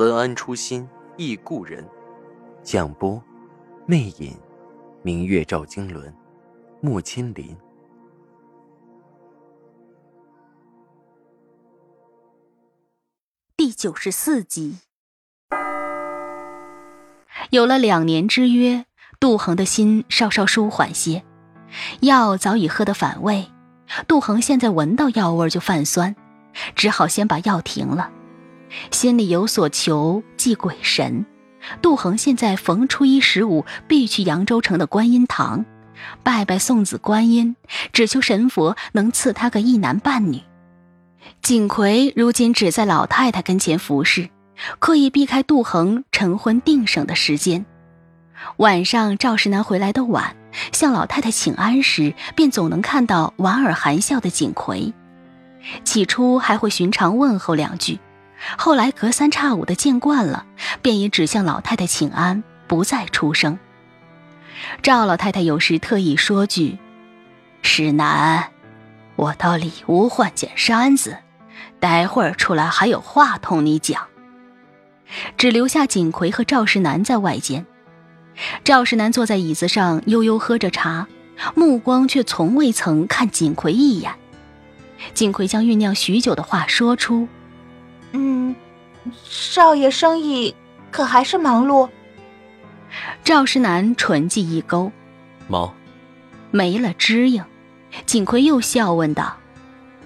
文安初心忆故人，蒋波，魅影，明月照经纶，木千林。第九十四集，有了两年之约，杜恒的心稍稍舒缓些，药早已喝得反胃，杜恒现在闻到药味就泛酸，只好先把药停了。心里有所求，祭鬼神。杜恒现在逢初一十五必去扬州城的观音堂，拜拜送子观音，只求神佛能赐他个一男半女。锦葵如今只在老太太跟前服侍，刻意避开杜恒晨昏定省的时间。晚上赵世南回来的晚，向老太太请安时，便总能看到莞尔含笑的锦葵。起初还会寻常问候两句。后来隔三差五的见惯了，便也只向老太太请安，不再出声。赵老太太有时特意说句：“石南，我到里屋换件衫子，待会儿出来还有话同你讲。”只留下锦葵和赵世南在外间。赵世南坐在椅子上悠悠喝着茶，目光却从未曾看锦葵一眼。锦葵将酝酿许久的话说出。嗯，少爷生意可还是忙碌？赵世南唇际一勾，忙，没了知应。锦葵又笑问道：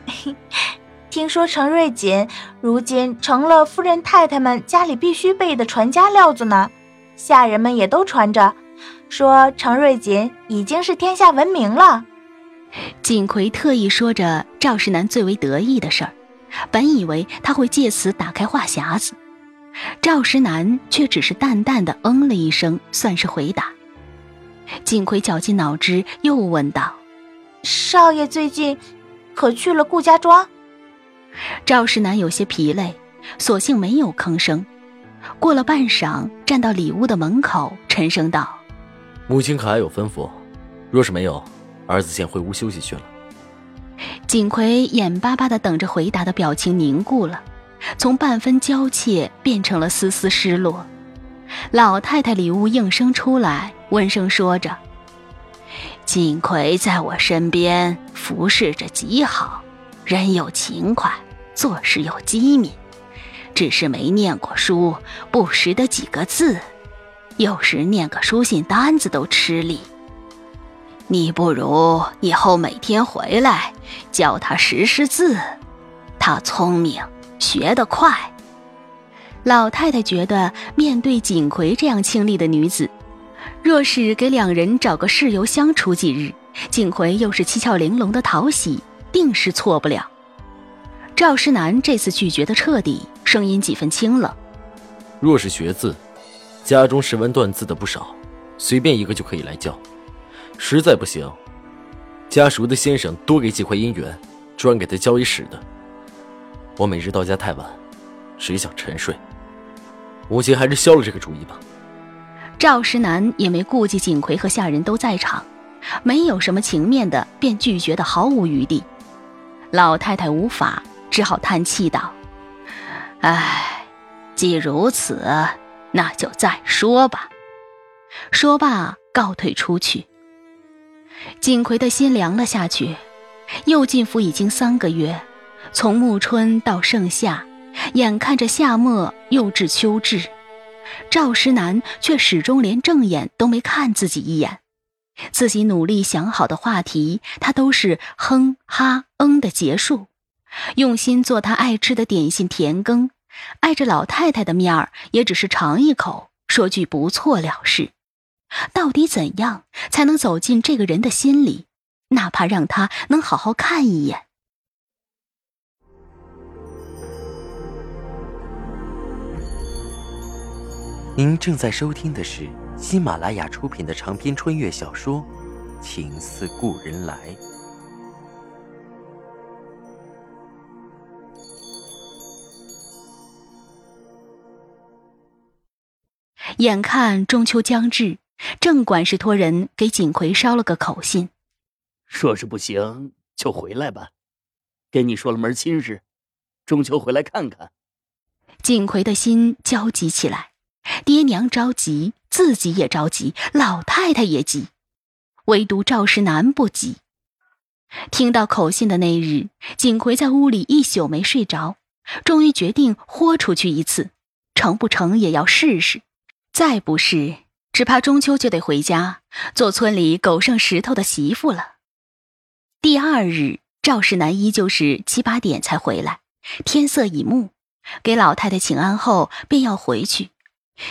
“听说程瑞锦如今成了夫人太太们家里必须备的传家料子呢？下人们也都传着，说程瑞锦已经是天下闻名了。”锦葵特意说着赵世南最为得意的事儿。本以为他会借此打开话匣子，赵石南却只是淡淡的嗯了一声，算是回答。锦葵绞尽脑汁，又问道：“少爷最近可去了顾家庄？”赵石南有些疲累，索性没有吭声。过了半晌，站到里屋的门口，沉声道：“母亲可还有吩咐？若是没有，儿子先回屋休息去了。”锦葵眼巴巴的等着回答的表情凝固了，从半分娇怯变成了丝丝失落。老太太里屋应声出来，温声说着：“锦葵在我身边服侍着极好，人又勤快，做事又机敏，只是没念过书，不识得几个字，有时念个书信单子都吃力。”你不如以后每天回来教他识识字，他聪明，学得快。老太太觉得，面对锦葵这样清丽的女子，若是给两人找个室友相处几日，锦葵又是七窍玲珑的讨喜，定是错不了。赵世南这次拒绝的彻底，声音几分清冷。若是学字，家中识文断字的不少，随便一个就可以来教。实在不行，家属的先生多给几块银元，专给他交一使的。我每日到家太晚，只想沉睡。母亲还是消了这个主意吧。赵石南也没顾及锦葵和下人都在场，没有什么情面的，便拒绝的毫无余地。老太太无法，只好叹气道：“唉，既如此，那就再说吧。”说罢，告退出去。景奎的心凉了下去。又进府已经三个月，从暮春到盛夏，眼看着夏末又至秋至，赵石南却始终连正眼都没看自己一眼。自己努力想好的话题，他都是哼哈嗯的结束。用心做他爱吃的点心甜羹，碍着老太太的面儿，也只是尝一口，说句不错了事。到底怎样才能走进这个人的心里？哪怕让他能好好看一眼。您正在收听的是喜马拉雅出品的长篇穿越小说《情似故人来》。眼看中秋将至，郑管事托人给锦葵捎了个口信，说是不行就回来吧，给你说了门亲事，中秋回来看看。锦葵的心焦急起来。爹娘着急，自己也着急，老太太也急，唯独赵世南不急。听到口信的那日，锦葵在屋里一宿没睡着，终于决定豁出去一次，成不成也要试试。再不试，只怕中秋就得回家做村里狗剩石头的媳妇了。第二日，赵世南依旧是七八点才回来，天色已暮，给老太太请安后，便要回去。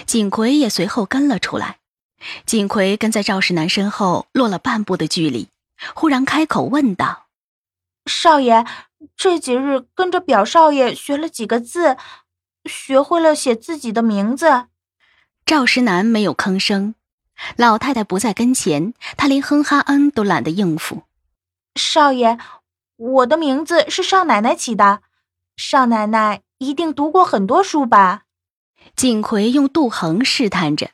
锦葵也随后跟了出来。锦葵跟在赵世南身后落了半步的距离，忽然开口问道：“少爷，这几日跟着表少爷学了几个字，学会了写自己的名字。”赵石南没有吭声。老太太不在跟前，他连哼哈恩都懒得应付。少爷，我的名字是少奶奶起的，少奶奶一定读过很多书吧？锦葵用杜衡试探着，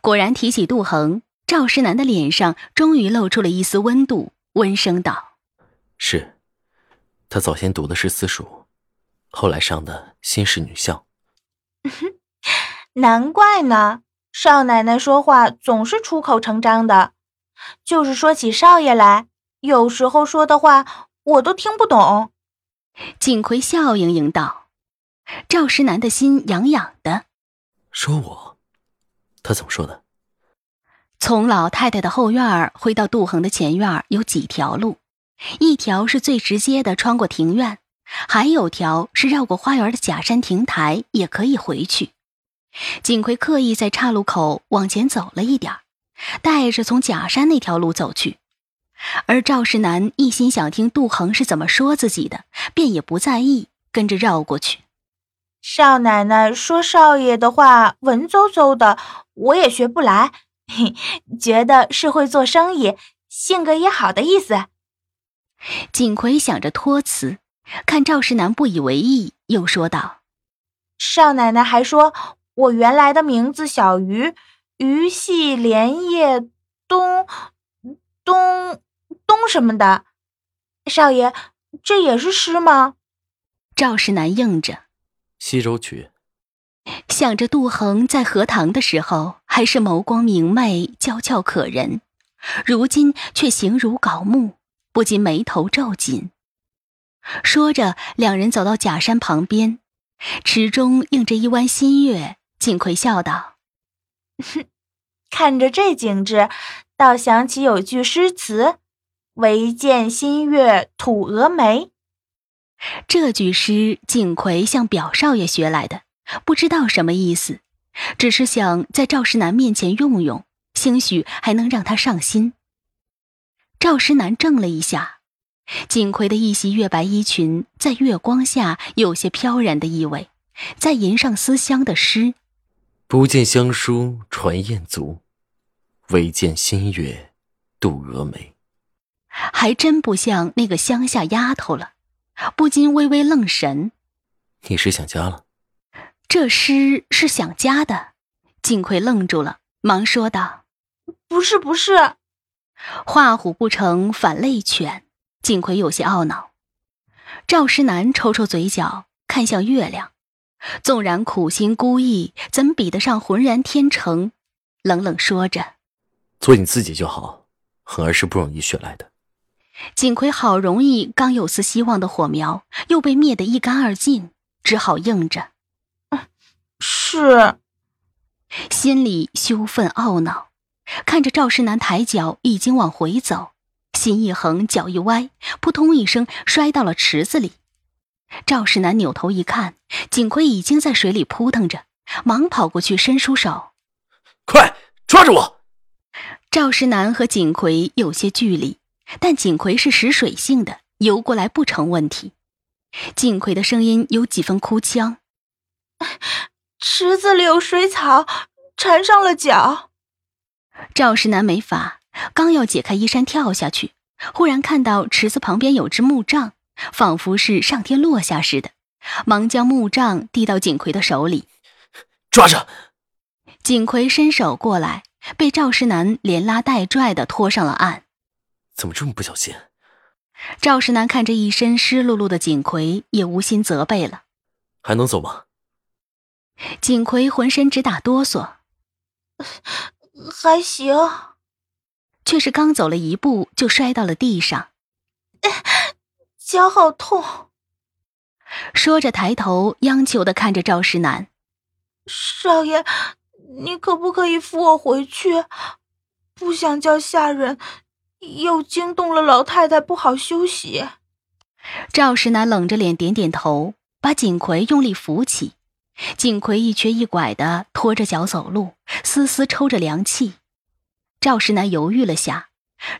果然提起杜衡，赵石南的脸上终于露出了一丝温度，温声道：“是，他早先读的是私塾，后来上的新式女校。难怪呢，少奶奶说话总是出口成章的，就是说起少爷来，有时候说的话我都听不懂。”锦葵笑盈盈道。赵石南的心痒痒的，说我，他怎么说的？从老太太的后院回到杜恒的前院有几条路，一条是最直接的穿过庭院，还有条是绕过花园的假山亭台也可以回去。锦葵刻意在岔路口往前走了一点带着从假山那条路走去，而赵世南一心想听杜恒是怎么说自己的，便也不在意，跟着绕过去。少奶奶说少爷的话文绉绉的，我也学不来，觉得是会做生意、性格也好的意思。锦葵想着托辞，看赵世南不以为意，又说道：“少奶奶还说我原来的名字小鱼，鱼戏莲叶东东东什么的。少爷，这也是诗吗？”赵世南应着。西洲曲。想着杜衡在荷塘的时候还是眸光明媚、娇俏可人，如今却形如槁木，不禁眉头皱紧。说着，两人走到假山旁边，池中映着一弯新月。锦葵笑道：“哼 看着这景致，倒想起有句诗词：‘唯见新月吐蛾眉。’”这句诗，锦葵向表少爷学来的，不知道什么意思，只是想在赵石南面前用用，兴许还能让他上心。赵石南怔了一下，锦葵的一袭月白衣裙在月光下有些飘然的意味，再吟上思乡的诗：“不见乡书传雁足，唯见新月渡蛾眉。”还真不像那个乡下丫头了。不禁微微愣神，你是想家了？这诗是想家的。锦葵愣住了，忙说道：“不是，不是。”画虎不成反类犬。锦葵有些懊恼。赵石南抽抽嘴角，看向月亮，纵然苦心孤诣，怎比得上浑然天成？冷冷说着：“做你自己就好，恒儿是不容易学来的。”锦葵好容易刚有丝希望的火苗，又被灭得一干二净，只好应着：“是。”心里羞愤懊恼，看着赵世南抬脚已经往回走，心一横，脚一歪，扑通一声摔到了池子里。赵世南扭头一看，锦葵已经在水里扑腾着，忙跑过去伸出手：“快抓住我！”赵世南和锦葵有些距离。但锦葵是识水性的，游过来不成问题。锦葵的声音有几分哭腔：“池子里有水草，缠上了脚。赵世南没法，刚要解开衣衫跳下去，忽然看到池子旁边有只木杖，仿佛是上天落下似的，忙将木杖递到锦葵的手里，抓着。锦葵伸手过来，被赵石南连拉带拽的拖上了岸。怎么这么不小心？赵石南看着一身湿漉漉的锦葵，也无心责备了。还能走吗？锦葵浑身直打哆嗦，还行，却是刚走了一步就摔到了地上，脚好痛。说着抬头央求的看着赵世南：“少爷，你可不可以扶我回去？不想叫下人。”又惊动了老太太，不好休息。赵世南冷着脸点点头，把锦葵用力扶起。锦葵一瘸一拐的拖着脚走路，丝丝抽着凉气。赵世南犹豫了下，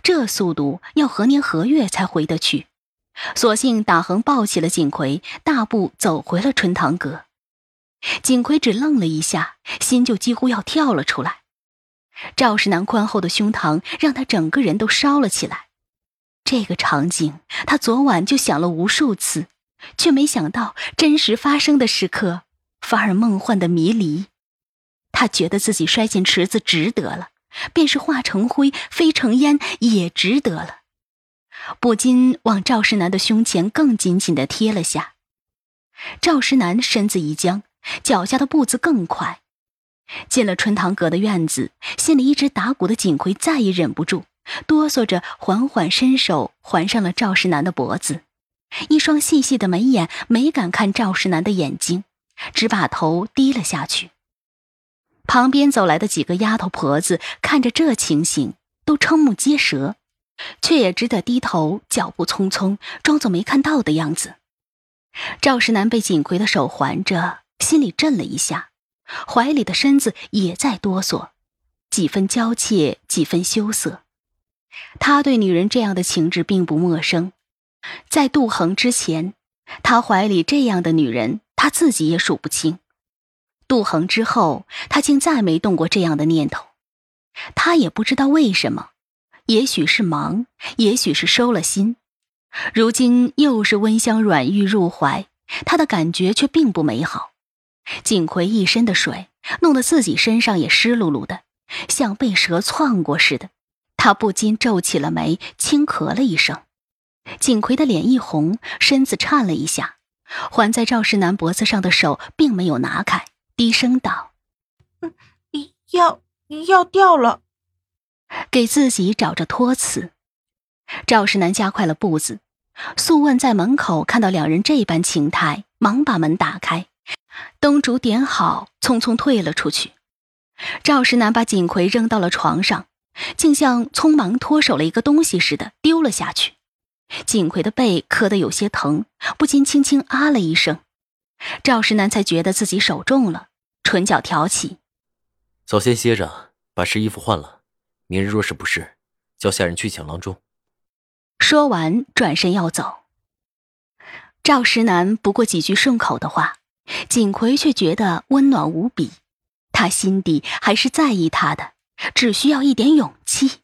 这速度要何年何月才回得去？索性打横抱起了锦葵，大步走回了春堂阁。锦葵只愣了一下，心就几乎要跳了出来。赵世南宽厚的胸膛让他整个人都烧了起来。这个场景，他昨晚就想了无数次，却没想到真实发生的时刻反而梦幻的迷离。他觉得自己摔进池子值得了，便是化成灰飞成烟也值得了，不禁往赵世南的胸前更紧紧的贴了下。赵世南身子一僵，脚下的步子更快。进了春堂阁的院子，心里一直打鼓的锦葵再也忍不住，哆嗦着缓缓伸手环上了赵世南的脖子，一双细细的眉眼没敢看赵世南的眼睛，只把头低了下去。旁边走来的几个丫头婆子看着这情形，都瞠目结舌，却也只得低头，脚步匆匆，装作没看到的样子。赵世南被锦葵的手环着，心里震了一下。怀里的身子也在哆嗦，几分娇怯，几分羞涩。他对女人这样的情致并不陌生，在杜恒之前，他怀里这样的女人，他自己也数不清。杜恒之后，他竟再没动过这样的念头。他也不知道为什么，也许是忙，也许是收了心。如今又是温香软玉入怀，他的感觉却并不美好。锦葵一身的水，弄得自己身上也湿漉漉的，像被蛇窜过似的。他不禁皱起了眉，轻咳了一声。锦葵的脸一红，身子颤了一下，环在赵世南脖子上的手并没有拿开，低声道：“嗯，要要掉了。”给自己找着托词。赵世南加快了步子。素问在门口看到两人这般情态，忙把门打开。灯烛点好，匆匆退了出去。赵世南把锦葵扔到了床上，竟像匆忙脱手了一个东西似的丢了下去。锦葵的背磕得有些疼，不禁轻轻啊了一声。赵世南才觉得自己手重了，唇角挑起：“早先歇着，把湿衣服换了。明日若是不是，叫下人去请郎中。”说完，转身要走。赵石南不过几句顺口的话。锦葵却觉得温暖无比，他心底还是在意他的，只需要一点勇气。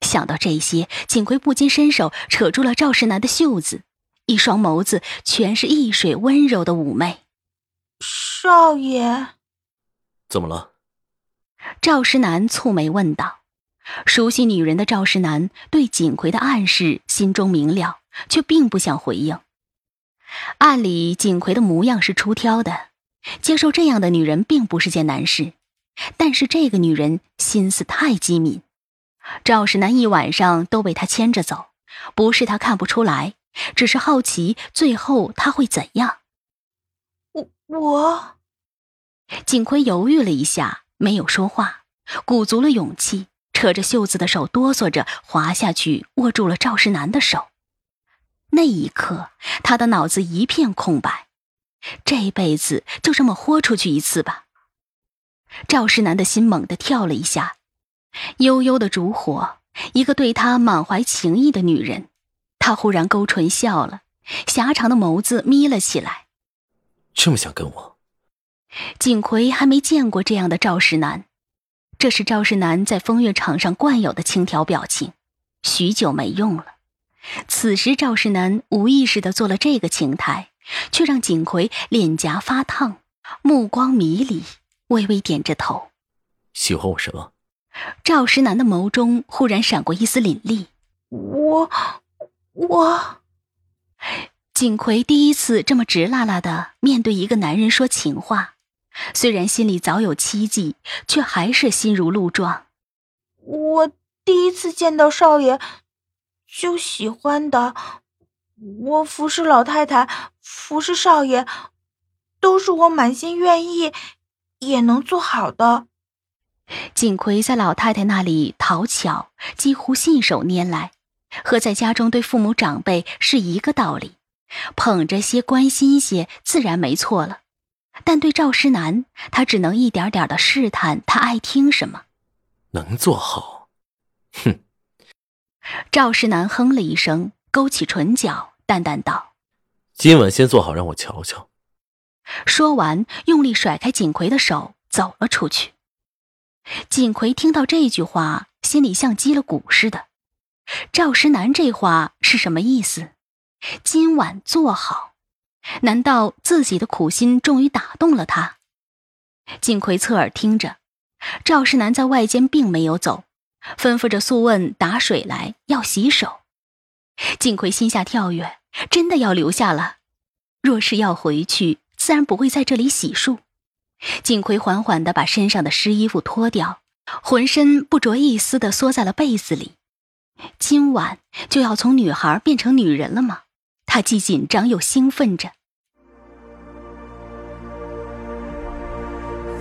想到这些，锦葵不禁伸手扯住了赵石南的袖子，一双眸子全是一水温柔的妩媚。少爷，怎么了？赵石南蹙眉问道。熟悉女人的赵世南对锦葵的暗示心中明了，却并不想回应。按理，锦葵的模样是出挑的，接受这样的女人并不是件难事。但是这个女人心思太机敏，赵世南一晚上都被她牵着走，不是他看不出来，只是好奇最后他会怎样。我我，锦葵犹豫了一下，没有说话，鼓足了勇气，扯着袖子的手哆嗦着滑下去，握住了赵世南的手。那一刻，他的脑子一片空白。这辈子就这么豁出去一次吧。赵世南的心猛地跳了一下，悠悠的烛火，一个对他满怀情意的女人。他忽然勾唇笑了，狭长的眸子眯了起来。这么想跟我？景葵还没见过这样的赵世南，这是赵世南在风月场上惯有的轻佻表情，许久没用了。此时赵世南无意识的做了这个情态，却让景葵脸颊发烫，目光迷离，微微点着头。喜欢我什么？赵石南的眸中忽然闪过一丝凛冽。我，我。景葵第一次这么直拉拉的面对一个男人说情话，虽然心里早有期冀，却还是心如鹿撞。我第一次见到少爷，就喜欢的。我服侍老太太，服侍少爷，都是我满心愿意，也能做好的。锦葵在老太太那里讨巧，几乎信手拈来，和在家中对父母长辈是一个道理。捧着些，关心些，自然没错了。但对赵石南，他只能一点点的试探他爱听什么。能做好？哼！赵石南哼了一声，勾起唇角，淡淡道：“今晚先做好，让我瞧瞧。”说完，用力甩开锦葵的手，走了出去。锦葵听到这句话，心里像击了鼓似的。赵石南这话是什么意思？今晚做好，难道自己的苦心终于打动了他？金葵侧耳听着，赵世南在外间并没有走，吩咐着素问打水来，要洗手。金葵心下跳跃，真的要留下了。若是要回去，自然不会在这里洗漱。金葵缓缓地把身上的湿衣服脱掉，浑身不着一丝地缩在了被子里。今晚就要从女孩变成女人了吗？他既紧张又兴奋着。